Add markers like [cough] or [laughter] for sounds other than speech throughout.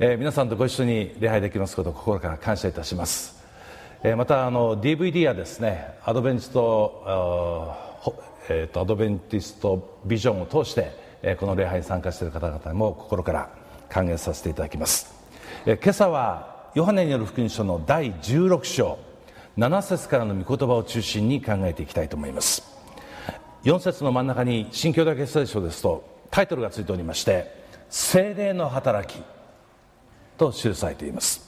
えー皆さんとご一緒に礼拝できますことを心から感謝いたします、えーまたあの DVD やですねアドベンチスト,あーほ、えとアドベンティストビジョンを通して、えーこの礼拝に参加している方々も心から歓迎させていただきます、えー今朝はヨハネによる福音書の第16章7節からの御言葉を中心に考えていきたいと思います。4節の真ん中に新教大決聖書ですとタイトルがついておりまして「精霊の働き」と記されています。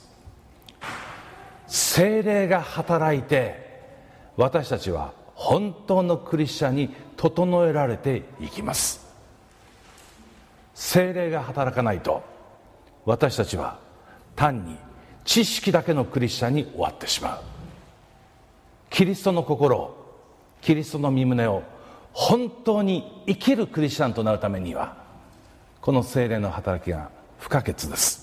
精霊が働いて私たちは本当のクリスチャンに整えられていきます。精霊が働かないと私たちは単に知識だけのクリスチャンに終わってしまう。キリストの心をキリストの身胸を本当に生きるクリスチャンとなるためにはこの精霊の働きが不可欠です。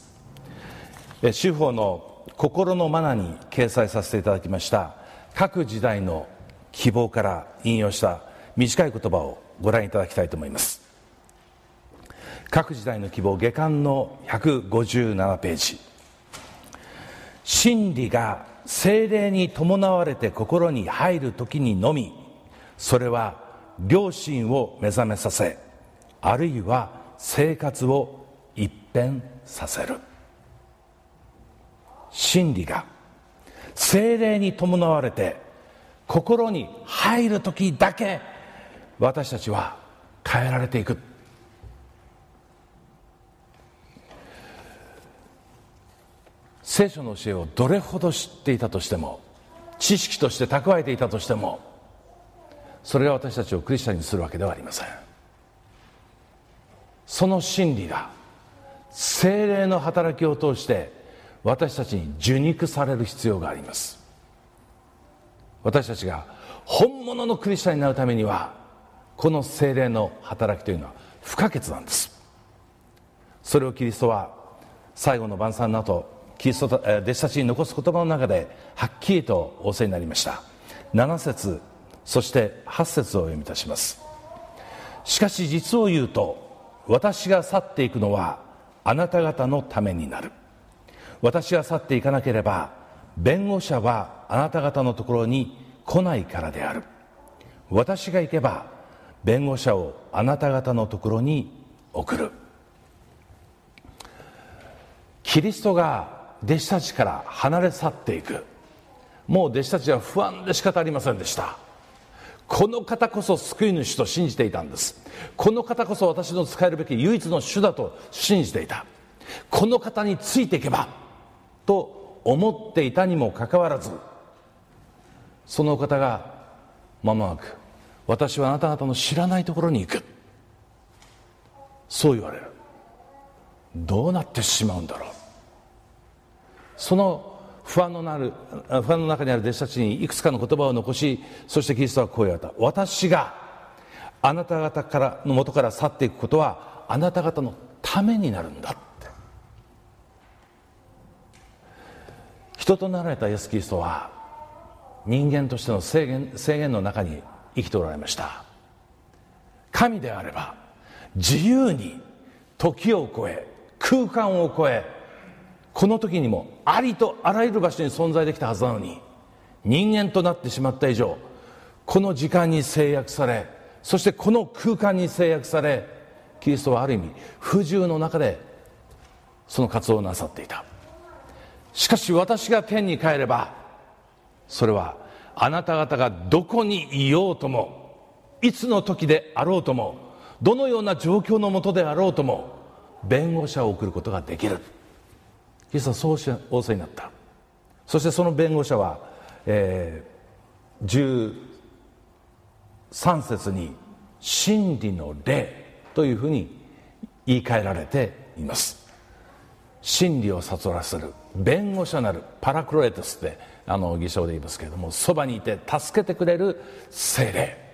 司法の心のマナに掲載させていただきました。各時代の希望から引用した短い言葉をご覧いただきたいと思います。各時代の希望下巻の157ページ。真理が精霊に伴われて心に入る時にのみそれは良心を目覚めさせあるいは生活を一変させる。真理が精霊に伴われて心に入る時だけ私たちは変えられていく。聖書の教えをどれほど知っていたとしても知識として蓄えていたとしてもそれが私たちをクリスチャンにするわけではありません。その真理が精霊の働きを通して私たちに受肉される必要があります。私たちが本物のクリスチャンになるためにはこの精霊の働きというのは不可欠なんです。それをキリストは最後の晩餐の後キリスト弟子たちに残す言葉の中ではっきりと仰せになりました。7節そして8節を読みいたします。しかし実を言うと私が去っていくのはあなた方のためになる。私が去っていかなければ弁護者はあなた方のところに来ないからである。私が行けば弁護者をあなた方のところに送る。キリストが弟子たちから離れ去っていく。もう弟子たちは不安で仕方ありませんでした。この方こそ救い主と信じていたんです。この方こそ私の使えるべき唯一の主だと信じていた。この方についていけばと思っていたにもかかわらずそのお方がまもなく私はあなた方の知らないところに行く。そう言われる。どうなってしまうんだろう。その不安のなる不安の中にある弟子たちにいくつかの言葉を残しそしてキリストはこう言われた。私があなた方からの元から去っていくことはあなた方のためになるんだって人となられたイエス・キリストは人間としての制限制限の中に生きておられました。神であれば自由に時を超え空間を超えこの時にもありとあらゆる場所に存在できたはずなのに人間となってしまった以上この時間に制約されそしてこの空間に制約されキリストはある意味不自由の中でその活動をなさっていた。しかし私が天に帰ればそれはあなた方がどこにいようともいつの時であろうともどのような状況のもとであろうとも弁護者を送ることができる。キリスはそうし仰せになった。そしてその弁護者は、えー、13節に「真理の霊」というふうに言い換えられています。真理を悟らせる。弁護者なるパラクロエトスってあの偽証で言いますけれどもそばにいて助けてくれる精霊。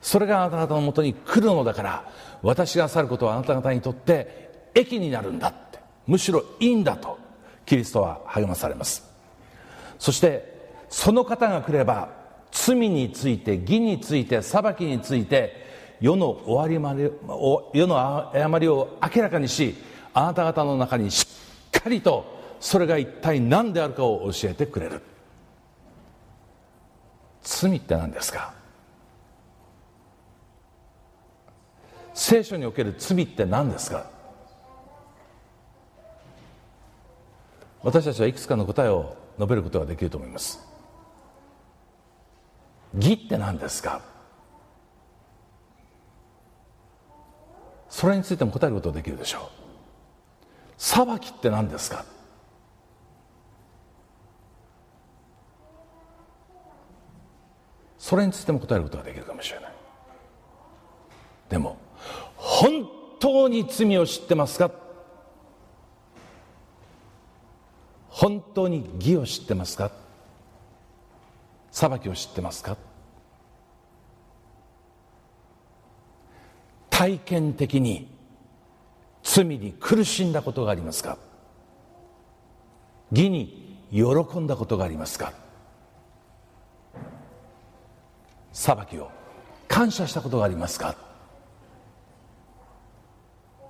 それがあなた方のもとに来るのだから私が去ることはあなた方にとって益になるんだって。むしろいいんだとキリストは励まされます。そしてその方が来れば罪について義について裁きについて世の終わりまで世の誤りを明らかにしあなた方の中にしっかりとそれが一体何であるかを教えてくれる。罪って何ですか？聖書における罪って何ですか？私たちはいくつかの答えを述べることができると思います。義って何ですか？それについても答えることができるでしょう。裁きって何ですか？それについても答えることができるかもしれない。でも本当に罪を知ってますか？本当に義を知ってますか？裁きを知ってますか？体験的に罪に苦しんだことがありますか？義に喜んだことがありますか？裁きを感謝したことがありますか？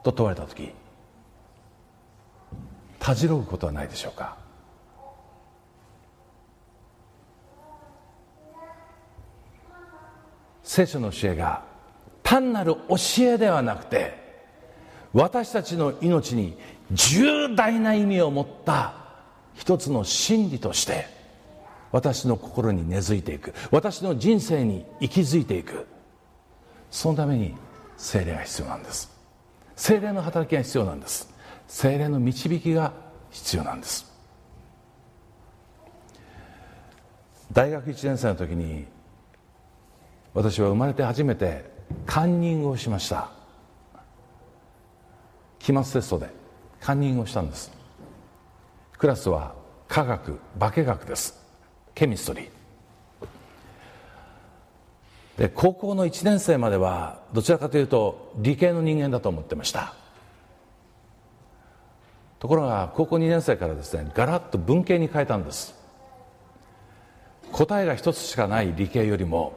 と問われた時たじろぐことはないでしょうか？聖書の教えが単なる教えではなくて私たちの命に重大な意味を持った一つの真理として私の心に根付いていく。私の人生に息づいていく。そのために精霊が必要なんです。精霊の働きが必要なんです。精霊の導きが必要なんです。大学1年生の時に私は生まれて初めてカンニングをしました。期末テストでカンニングをしたんです。クラスは科学化学です。ケミストリー。で高校の1年生まではどちらかというと理系の人間だと思ってました。ところが高校2年生からですねガラッと文系に変えたんです。答えが一つしかない理系よりも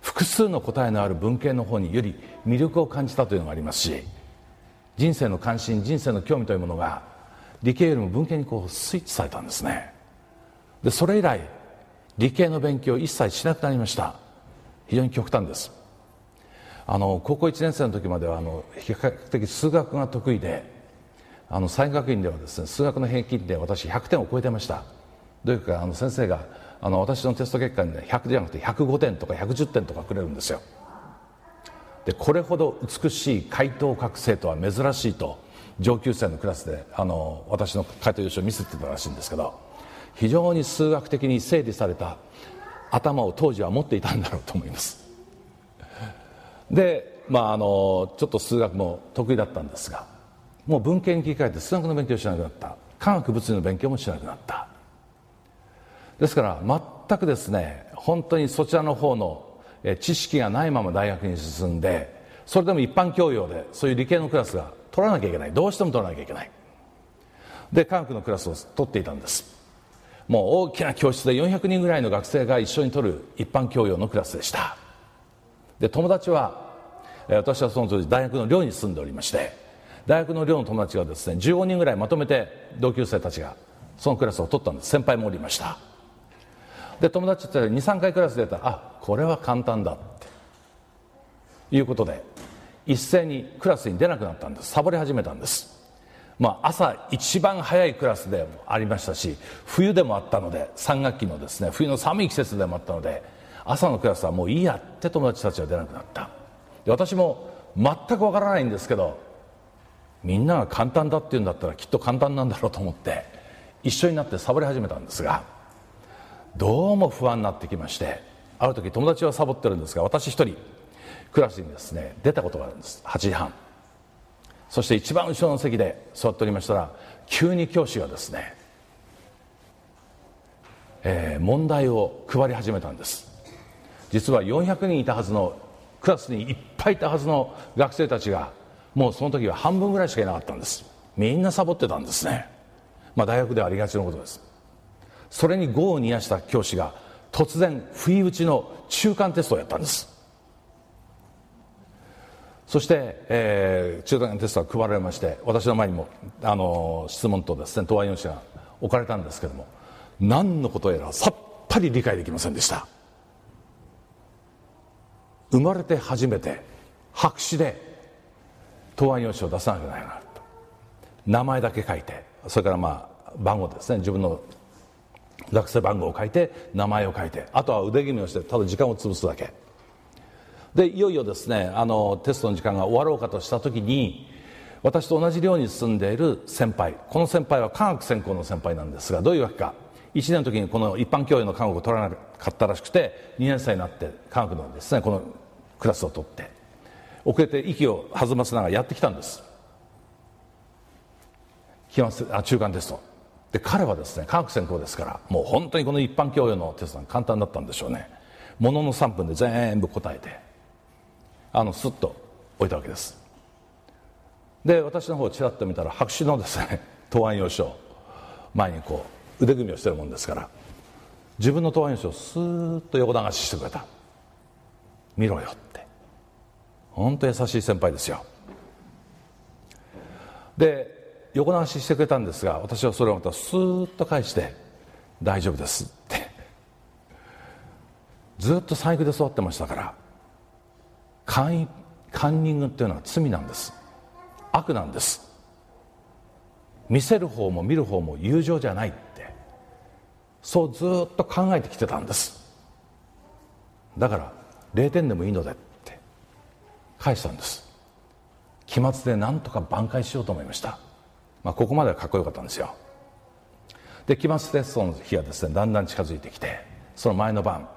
複数の答えのある文系の方により魅力を感じたというのがありますし人生の関心人生の興味というものが理系よりも文系にこうスイッチされたんですね。でそれ以来理系の勉強を一切しなくなりました。非常に極端です。あの高校1年生の時まではあの比較的数学が得意であの山学院ではですね数学の平均で私100点を超えてました。どういうかあの先生があの私のテスト結果に、ね、100じゃなくて105点とか110点とかくれるんですよ。でこれほど美しい回答を書く生徒は珍しいと上級生のクラスであの私の回答用紙を見せてたらしいんですけど非常に数学的に整理された頭を当時は持っていたんだろうと思います。でまああのちょっと数学も得意だったんですがもう文系に切り替えて数学の勉強しなくなった。科学物理の勉強もしなくなった。ですから全くですね本当にそちらの方の知識がないまま大学に進んでそれでも一般教養でそういう理系のクラスが取らなきゃいけない。どうしても取らなきゃいけない。で科学のクラスを取っていたんです。もう大きな教室で400人ぐらいの学生が一緒に取る一般教養のクラスでした。で友達は私はその当時大学の寮に住んでおりまして大学の寮の友達がですね15人ぐらいまとめて同級生たちがそのクラスを取ったんです。先輩もおりました。で友達って23回クラスでたらあこれは簡単だっていうことで一斉にクラスに出なくなったんです。サボり始めたんです。まあ、朝一番早いクラスでもありましたし冬でもあったので3学期のですね冬の寒い季節でもあったので朝のクラスはもういいやって友達たちは出なくなった。私も全くわからないんですけどみんなが簡単だって言うんだったらきっと簡単なんだろうと思って一緒になってサボり始めたんですがどうも不安になってきましてある時友達はサボってるんですが私一人クラスにですね出たことがあるんです。8時半。そして一番後ろの席で座っておりましたら急に教師がですね、えー、問題を配り始めたんです。実は400人いたはずのクラスにいっぱいいたはずの学生たちがもうその時は半分ぐらいしかいなかったんです。みんなサボってたんですね。まあ大学ではありがちなことです。それに業を煮やした教師が突然不意打ちの中間テストをやったんです。そして、えー、中間テストが配られまして私の前にもあの質問とですね答案用紙が置かれたんですけども何のことやらさっぱり理解できませんでした。生まれて初めて白紙で答案用紙を出さなきゃならないと。名前だけ書いてそれからまあ番号ですね自分の学生番号を書いて名前を書いてあとは腕組みをしてただ時間を潰すだけ。でいよいよですねあのテストの時間が終わろうかとした時に私と同じ寮に住んでいる先輩この先輩は科学専攻の先輩なんですがどういうわけか。1年の時にこの一般教養の科学を取らなかったらしくて2年生になって科学のですねこのクラスを取って遅れて息を弾ませながらやってきたんです。あ中間テスト。で彼はですね科学専攻ですからもう本当にこの一般教養のテストが簡単だったんでしょうね。ものの3分で全部答えてあのスッと置いたわけです。で私の方をちらっと見たら白紙のですね [laughs] 答案用紙を前にこう腕組みをしてるもんですから自分の答案用紙をスーッと横流ししてくれた。見ろよって。本当優しい先輩ですよ。で横流ししてくれたんですが私はそれをまたスーッと返して「大丈夫です」って。ずっと細工で育ってましたからカンカンニングっていうのは罪なんです。悪なんです。見せる方も見る方も友情じゃないって。そうずっと考えてきてたんです。だから0点でもいいのでって。返したんです。期末で何とか挽回しようと思いました、まあ、ここまではかっこよかったんですよ。で期末テストの日がですねだんだん近づいてきてその前の晩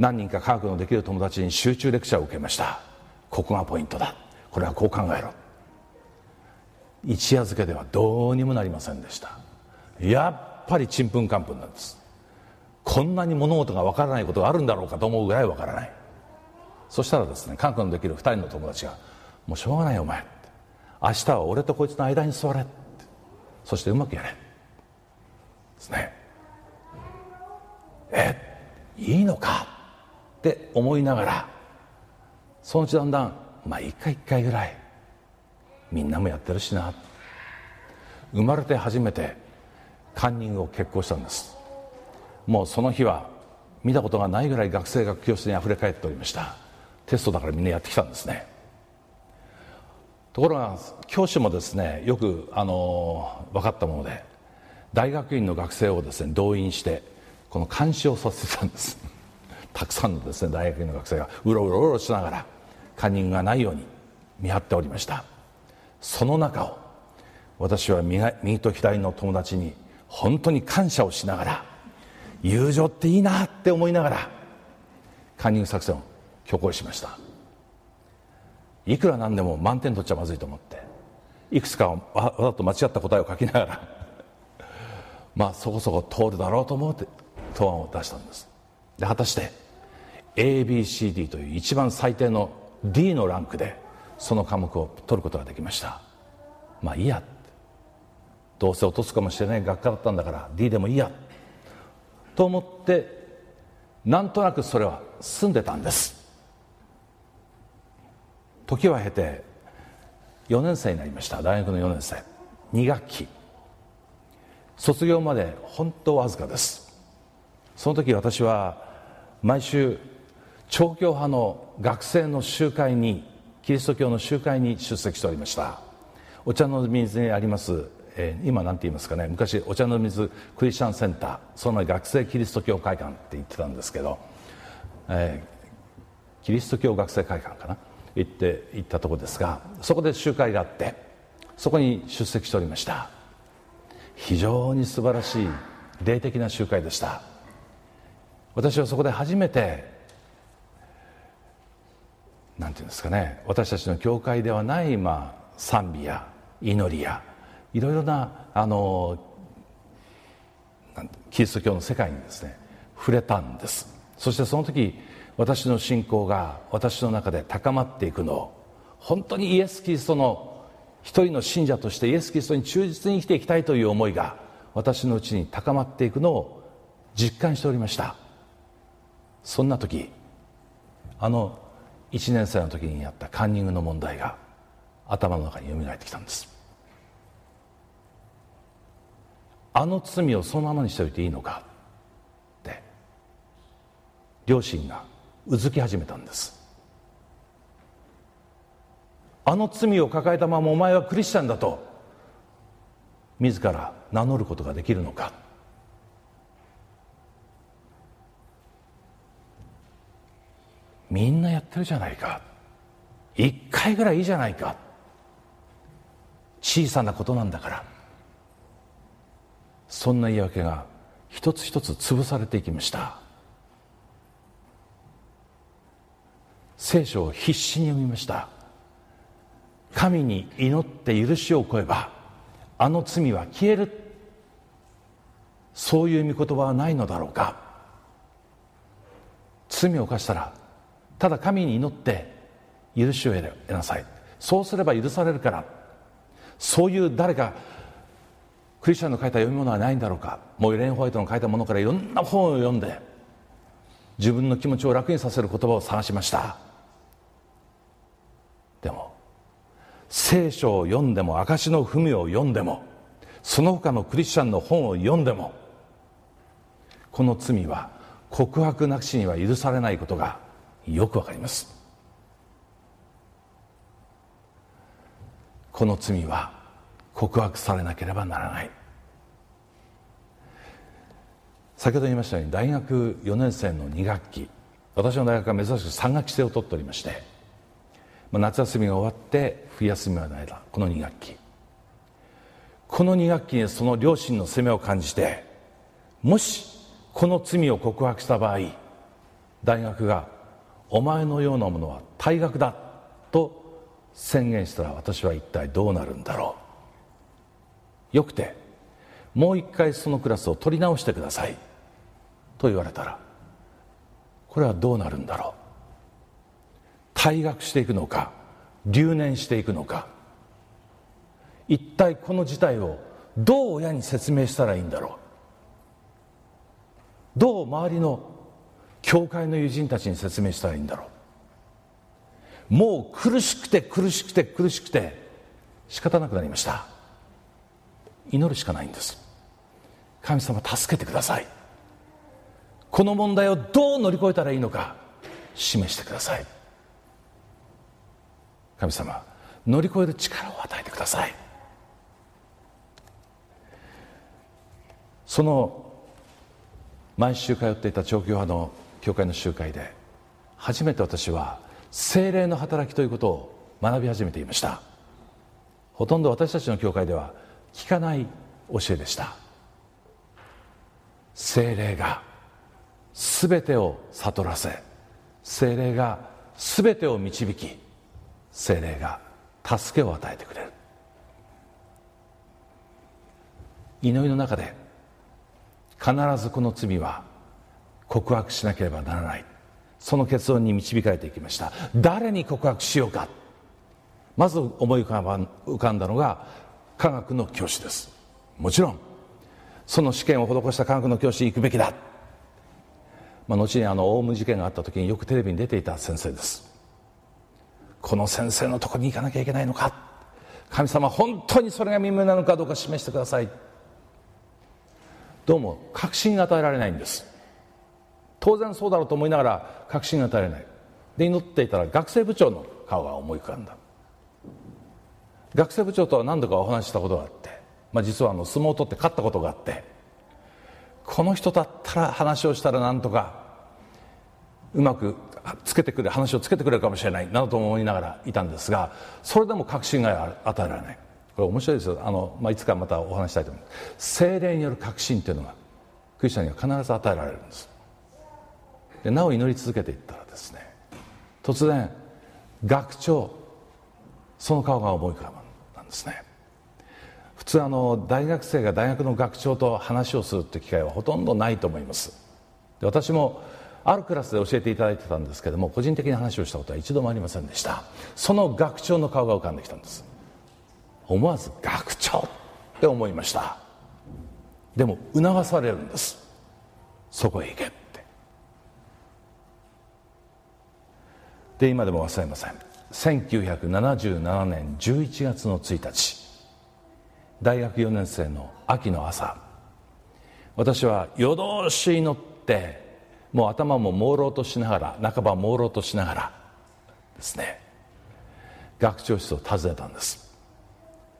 何人か科学のできる友達に集中レクチャーを受けました。ここがポイントだ。これはこう考えろ。一夜漬けではどうにもなりませんでした。やっぱりちんぷんかんぷんなんです。こんなに物事がわからないことがあるんだろうかと思うぐらいわからない。そしたらですね科学のできる2人の友達が「もうしょうがないよお前」明日は俺とこいつの間に座れ」そしてうまくやれですね。えいいのか？って思いながらそのうちだんだんまあ一回一回ぐらいみんなもやってるしな。生まれて初めてカンニングを決行したんです。もうその日は見たことがないぐらい学生が教室にあふれ返っておりました。テストだからみんなやってきたんですね。ところが教師もですねよくあの分かったもので大学院の学生をですね動員してこの監視をさせてたんです。たくさんのですね大学院の学生がうろうろうろしながらカンニングがないように見張っておりました。その中を私は右と左の友達に本当に感謝をしながら友情っていいなって思いながらカンニング作戦を強行しました。いくらなんでも満点取っちゃまずいと思っていくつかわざと間違った答えを書きながら [laughs] まあそこそこ通るだろうと思うって答案を出したんです。で果たして ABCD という一番最低の D のランクでその科目を取ることができました。まあいいや。どうせ落とすかもしれない学科だったんだから D でもいいや。と思ってなんとなくそれは済んでたんです。時は経て4年生になりました。大学の4年生。2学期。卒業まで本当わずかです。その時私は毎週調教派の学生の集会にキリスト教の集会に出席しておりました。お茶の水にあります、えー、今何て言いますかね。昔お茶の水クリスチャンセンターその学生キリスト教会館って言ってたんですけど、えー、キリスト教学生会館かな？行って行ったとこですがそこで集会があってそこに出席しておりました。非常に素晴らしい霊的な集会でした。私はそこで初めて何て言うんですかね。私たちの教会ではない、まあ、賛美や祈りやいろいろなあのキリスト教の世界にですね触れたんです。そしてその時私の信仰が私の中で高まっていくのを本当にイエス・キリストの一人の信者としてイエス・キリストに忠実に生きていきたいという思いが私のうちに高まっていくのを実感しておりました。そんな時あの1年生の時にやったカンニングの問題が頭の中によみがえってきたんです。あの罪をそのままにしておいていいのかって両親がうずき始めたんです。あの罪を抱えたままお前はクリスチャンだと自ら名乗ることができるのか。みんなやってるじゃないか。一回ぐらいいいじゃないか。小さなことなんだから。そんな言い訳が一つ一つ潰されていきました。聖書を必死に読みました。神に祈って許しを請えばあの罪は消える。そういう御言葉はないのだろうか。罪を犯したらただ神に祈って許しを得なさい。そうすれば許されるからそういう誰かクリスチャンの書いた読み物はないんだろうかもうエレン・ホワイトの書いたものからいろんな本を読んで自分の気持ちを楽にさせる言葉を探しました。でも聖書を読んでも証の文を読んでもその他のクリスチャンの本を読んでもこの罪は告白なくしには許されないことがよくわかります。この罪は告白されなければならない。先ほど言いましたように大学4年生の2学期。私の大学は珍しく3学期制を取っておりまして夏休みが終わって冬休みまでの間この2学期。この2学期にその両親の責めを感じてもしこの罪を告白した場合大学がお前のようなものは退学だと宣言したら私は一体どうなるんだろう?よくてもう一回そのクラスを取り直してくださいと言われたらこれはどうなるんだろう?退学していくのか留年していくのか一体この事態をどう親に説明したらいいんだろう?どう周りの教会の友人たちに説明したらいいんだろう。もう苦しくて苦しくて苦しくて仕方なくなりました。祈るしかないんです。神様助けてください。この問題をどう乗り越えたらいいのか示してください。神様乗り越える力を与えてください。その毎週通っていた長距派の教会の集会で初めて私は精霊の働きということを学び始めていました。ほとんど私たちの教会では聞かない教えでした。精霊が全てを悟らせ精霊が全てを導き精霊が助けを与えてくれる。祈りの中で必ずこの罪は告白しなければならない。その結論に導かれていきました。誰に告白しようか。まず思い浮かんだのが科学の教師です。もちろんその試験を施した科学の教師に行くべきだ、まあ、後にあのオウム事件があった時によくテレビに出ていた先生です。この先生のとこに行かなきゃいけないのか。神様本当にそれが耳なのかどうか示してください。どうも確信が与えられないんです。当然そうだろうと思いながら確信が与えれない。で祈っていたら学生部長の顔が思い浮かんだ。学生部長とは何度かお話ししたことがあって、まあ、実はあの相撲を取って勝ったことがあってこの人だったら話をしたら何とかうまくつけてくれ話をつけてくれるかもしれないなどと思いながらいたんですがそれでも確信が与えられない。これ面白いですよ。あの、まあ、いつかまたお話したいと思います精霊による確信というのがクリスチャンには必ず与えられるんです。でなお祈り続けていったらですね突然学長その顔が思い浮かぶんですね。普通あの大学生が大学の学長と話をするって機会はほとんどないと思います。で私もあるクラスで教えていただいてたんですけども個人的に話をしたことは一度もありませんでした。その学長の顔が浮かんできたんです。思わず学長って思いました。でも促されるんです。そこへ行けってで今でも忘れません。1977年11月の1日。大学4年生の秋の朝。私は夜通し祈ってもう頭も朦朧としながら半ば朦朧としながらですね。学長室を訪ねたんです。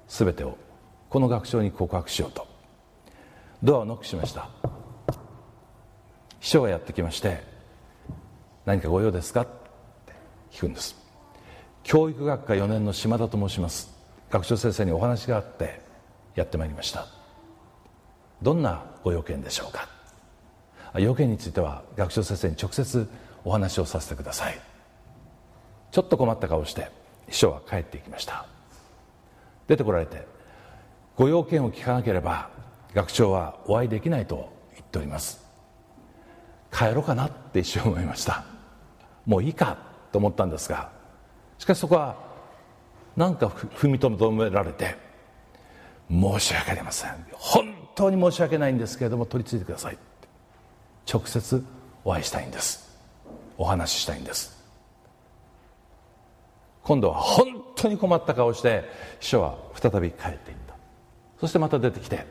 全てをこの学長に告白しようと。ドアをノックしました。秘書がやってきまして「何かご用ですか?」聞くんです。教育学科4年の島田と申します。学長先生にお話があってやってまいりました。どんなご用件でしょうか？要件については学長先生に直接お話をさせてください。ちょっと困った顔して秘書は帰っていきました。出てこられてご用件を聞かなければ学長はお会いできないと言っております。帰ろうかなって一瞬思いました。もういいかと思ったんですがしかしそこは何か踏みとどめられて申し訳ありません。本当に申し訳ないんですけれども取り付いてください直接お会いしたいんです。お話ししたいんです。今度は本当に困った顔をして秘書は再び帰っていった。そしてまた出てきて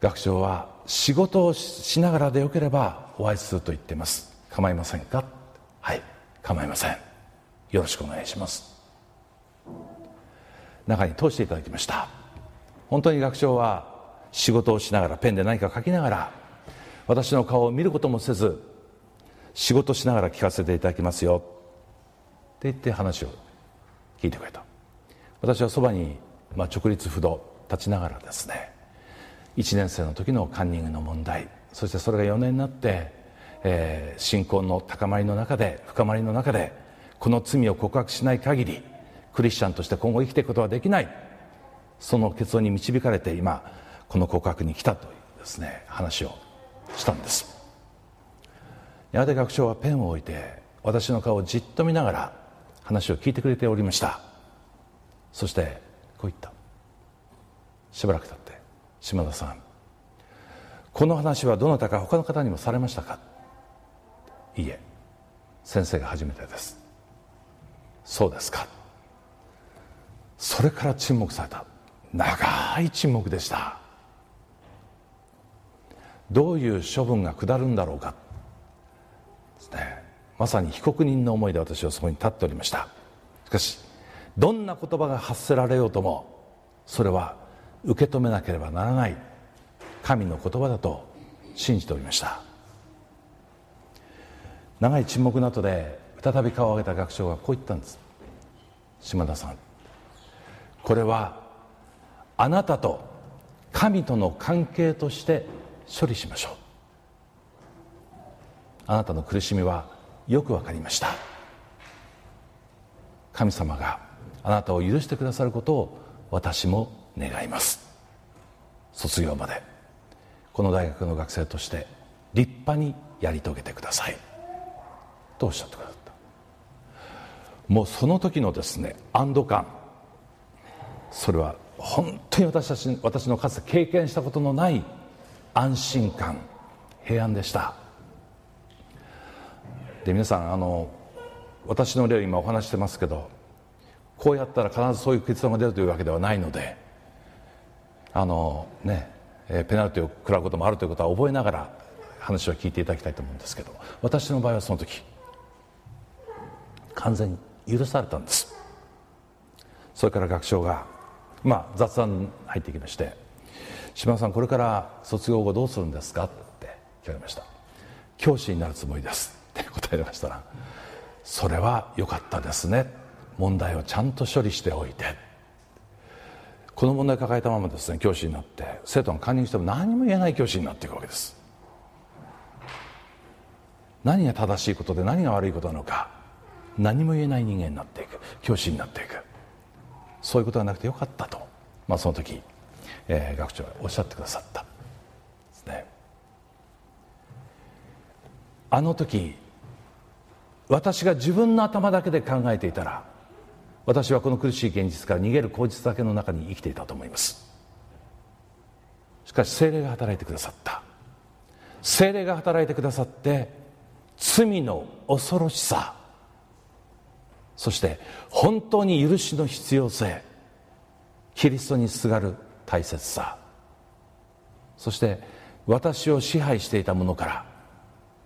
学長は仕事をしながらでよければお会いすると言っています。構いませんか？はい。構いません。よろしくお願いします。中に通していただきました。本当に学長は仕事をしながらペンで何か書きながら私の顔を見ることもせず仕事しながら聞かせていただきますよ。って言って話を聞いてくれた。私はそばに、まあ、直立不動立ちながらですね。1年生の時のカンニングの問題そしてそれが4年になって、えー、信仰の高まりの中で深まりの中でこの罪を告白しない限りクリスチャンとして今後生きていくことはできない。その結論に導かれて今この告白に来たというですね話をしたんです。やがて学長はペンを置いて私の顔をじっと見ながら話を聞いてくれておりました。そしてこう言った。しばらく経って島田さん。この話はどなたか他の方にもされましたか？いいえ先生が初めてです。そうですか。それから沈黙された。長い沈黙でした。どういう処分が下るんだろうか。ですね。まさに被告人の思いで私はそこに立っておりました。しかしどんな言葉が発せられようともそれは受け止めなければならない神の言葉だと信じておりました。長い沈黙の後で再び顔を上げた学長がこう言ったんです。島田さん。これはあなたと神との関係として処理しましょう。あなたの苦しみはよくわかりました。神様があなたを許してくださることを私も願います。卒業までこの大学の学生として立派にやり遂げてください。とおっしゃってくださった。もうその時のですね安堵感。それは本当に私たち私のかつて経験したことのない安心感。平安でした。で皆さんあの私の例を今お話してますけどこうやったら必ずそういう結論が出るというわけではないのであのねペナルティを食らうこともあるということは覚えながら話を聞いていただきたいと思うんですけど私の場合はその時完全に許されたんです。それから学長が、まあ、雑談入ってきまして「島田さんこれから卒業後どうするんですか?」って聞かれました「教師になるつもりです」って答えましたら「それは良かったですね。問題をちゃんと処理しておいて」この問題を抱えたままですね教師になって生徒がカンニングしても何も言えない教師になっていくわけです。何が正しいことで何が悪いことなのか何も言えない人間になっていく。教師になっていく。そういうことがなくてよかったと、まあ、その時、えー、学長がおっしゃってくださった。ですね。あの時私が自分の頭だけで考えていたら私はこの苦しい現実から逃げる口実だけの中に生きていたと思います。しかし精霊が働いてくださった。精霊が働いてくださって罪の恐ろしさそして本当に許しの必要性キリストにすがる大切さ。そして私を支配していたものから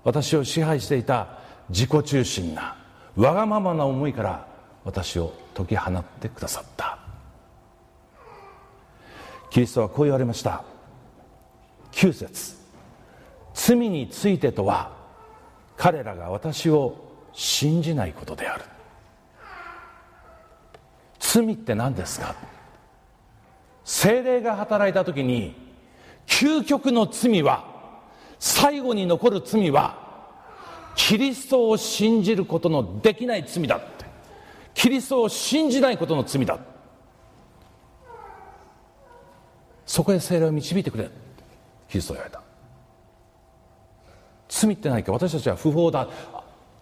私を支配していた自己中心なわがままな思いから私を解き放ってくださった。キリストはこう言われました。9節罪についてとは彼らが私を信じないことである。罪って何ですか？精霊が働いた時に究極の罪は最後に残る罪はキリストを信じることのできない罪だって。キリストを信じないことの罪だそこへ精霊を導いてくれ。キリストは言われた。罪って何か。私たちは不法だ。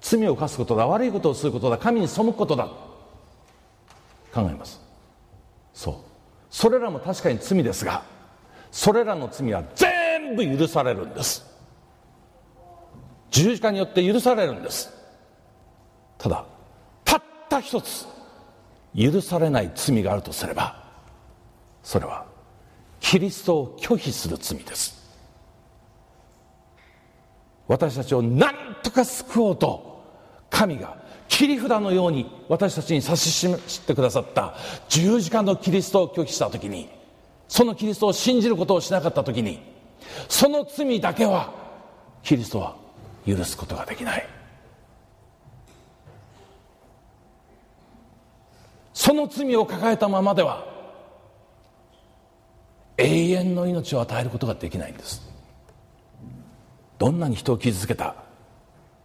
罪を犯すことだ。悪いことをすることだ。神に背くことだ。考えます。そう。それらも確かに罪ですがそれらの罪は全部許されるんです。十字架によって許されるんです。ただたった一つ許されない罪があるとすればそれはキリストを拒否する罪です。私たちを何とか救おうと神が切り札のように私たちに指し示してくださった。十字架のキリストを拒否した時にそのキリストを信じることをしなかった時にその罪だけはキリストは許すことができない。その罪を抱えたままでは永遠の命を与えることができないんです。どんなに人を傷つけた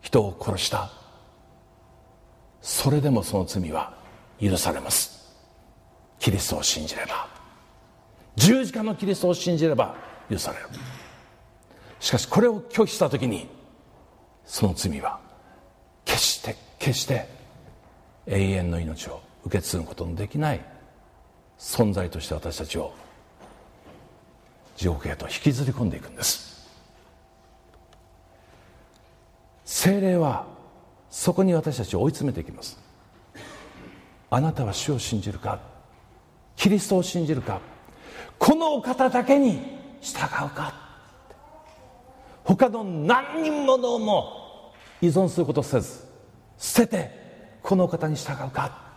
人を殺したそれでもその罪は許されます。キリストを信じれば。十字架のキリストを信じれば許される。しかしこれを拒否した時にその罪は決して決して永遠の命を受け継ぐことのできない。存在として私たちを地獄へと引きずり込んでいくんです。精霊はそこに私たちを追い詰めていきます。あなたは主を信じるか？キリストを信じるか？このお方だけに従うか？他の何人ものも依存することせず捨ててこのお方に従うか？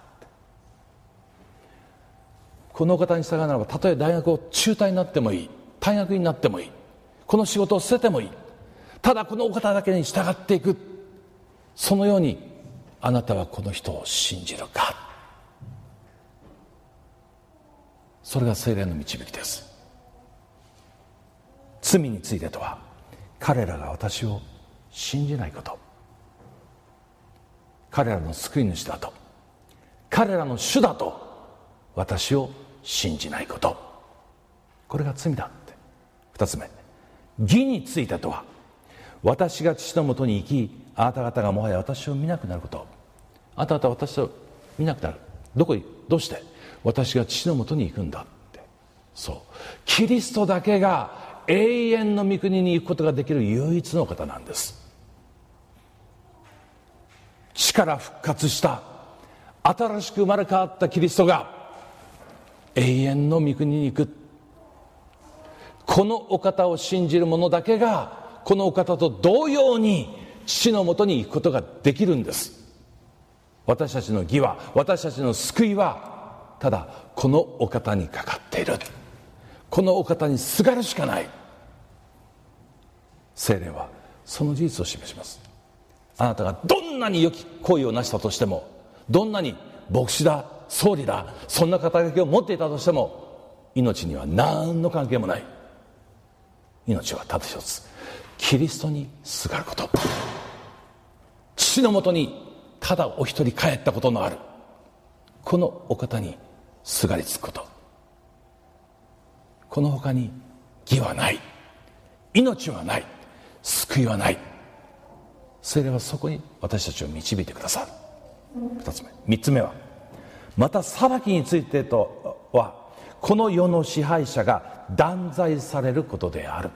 このお方に従うならばたとえ大学を中退になってもいい。退学になってもいい。この仕事を捨ててもいい。ただこのお方だけに従っていく。そのようにあなたはこの人を信じるか。それが精霊の導きです。罪についてとは彼らが私を信じないこと。彼らの救い主だと。彼らの主だと私を信じないこと。これが罪だって。二つ目。義についてとは私が父のもとに行きあなた方がもはや私を見なくなること。あなた方は私を見なくなる。どこにどうして？私が父のもとに行くんだって。そう。キリストだけが永遠の御国に行くことができる唯一の方なんです。死から復活した新しく生まれ変わったキリストが永遠の御国に行く。このお方を信じる者だけがこのお方と同様に父のもとに行くことができるんです。私たちの義は私たちの救いはただこのお方にかかっている。このお方にすがるしかない。精霊はその事実を示します。あなたがどんなに良き行為をなしたとしてもどんなに牧師だ総理だそんな肩書きを持っていたとしても命には何の関係もない。命はただ一つ。キリストにすがること。父のもとにただお一人帰ったことのある。このお方にすがりつくこと。この他に義はない。命はない。救いはない。それはそこに私たちを導いてくださる。二つ目。三つ目はまた裁きについてとはこの世の支配者が断罪されることである。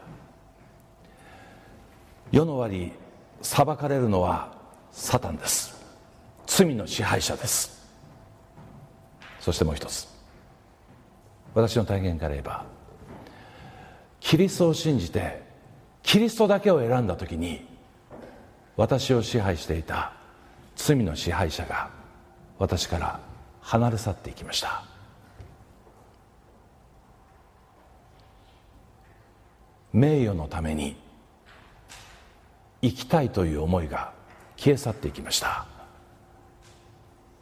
世の終わり裁かれるのはサタンです。罪の支配者です。そしてもう一つ。私の体験から言えばキリストを信じてキリストだけを選んだ時に私を支配していた罪の支配者が私から離れ去っていきました。名誉のために生きたいという思いが消え去っていきました。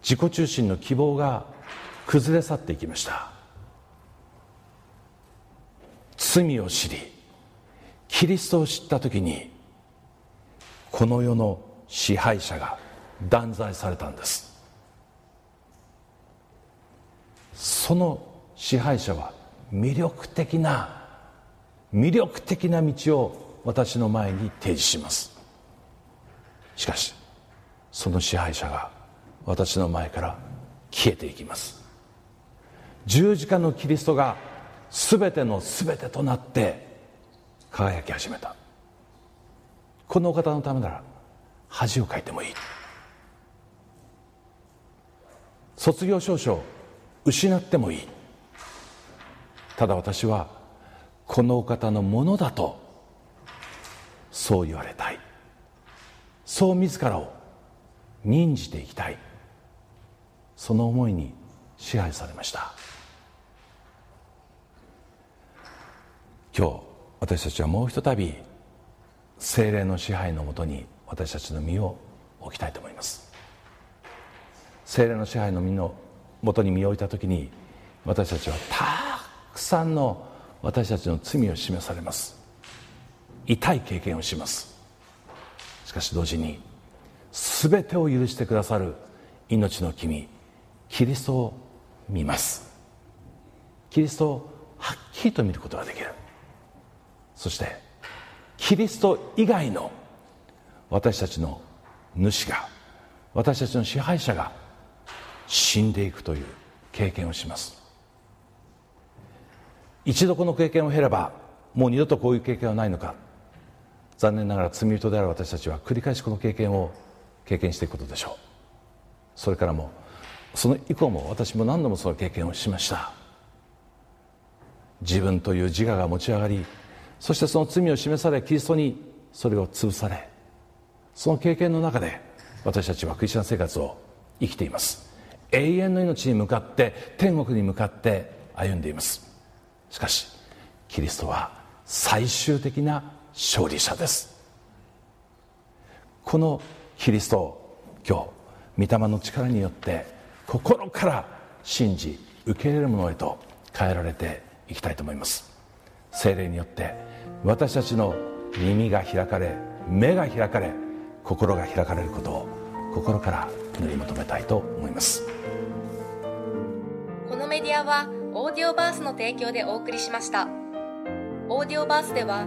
自己中心の希望が崩れ去っていきました。罪を知りキリストを知った時にこの世の支配者が断罪されたんです。その支配者は魅力的な魅力的な道を私の前に提示します。しかしその支配者が私の前から消えていきます。十字架のキリストが全ての全てとなって輝き始めた。このお方のためなら恥をかいてもいい。卒業証書を失ってもいい。ただ私はこのお方のものだとそう言われたい。そう自らを任じていきたい。その思いに支配されました。今日私たちはもうひとたび精霊の支配のもとに私たちの身を置きたいと思います。精霊の支配の身のもとに身を置いた時に私たちはたくさんの私たちの罪を示されます。痛い経験をします。しかし同時に全てを許してくださる命の君キリストを見ます。キリストをはっきりと見ることができる。そしてキリスト以外の私たちの主が私たちの支配者が死んでいくという経験をします。一度この経験を経ればもう二度とこういう経験はないのか。残念ながら罪人である私たちは繰り返しこの経験を経験していくことでしょう。それからもその以降も私も何度もその経験をしました。自分という自我が持ち上がりそしてその罪を示されキリストにそれを潰されその経験の中で私たちはクリスチャン生活を生きています。永遠の命に向かって天国に向かって歩んでいます。しかしキリストは最終的な勝利者です。このキリストを今日御霊の力によって心から信じ受け入れるものへと変えられていきたいと思います。精霊によって私たちの耳が開かれ目が開かれ心が開かれることを心から祈り求めたいと思います。このメディアはオーディオバースの提供でお送りしました。オーディオバースでは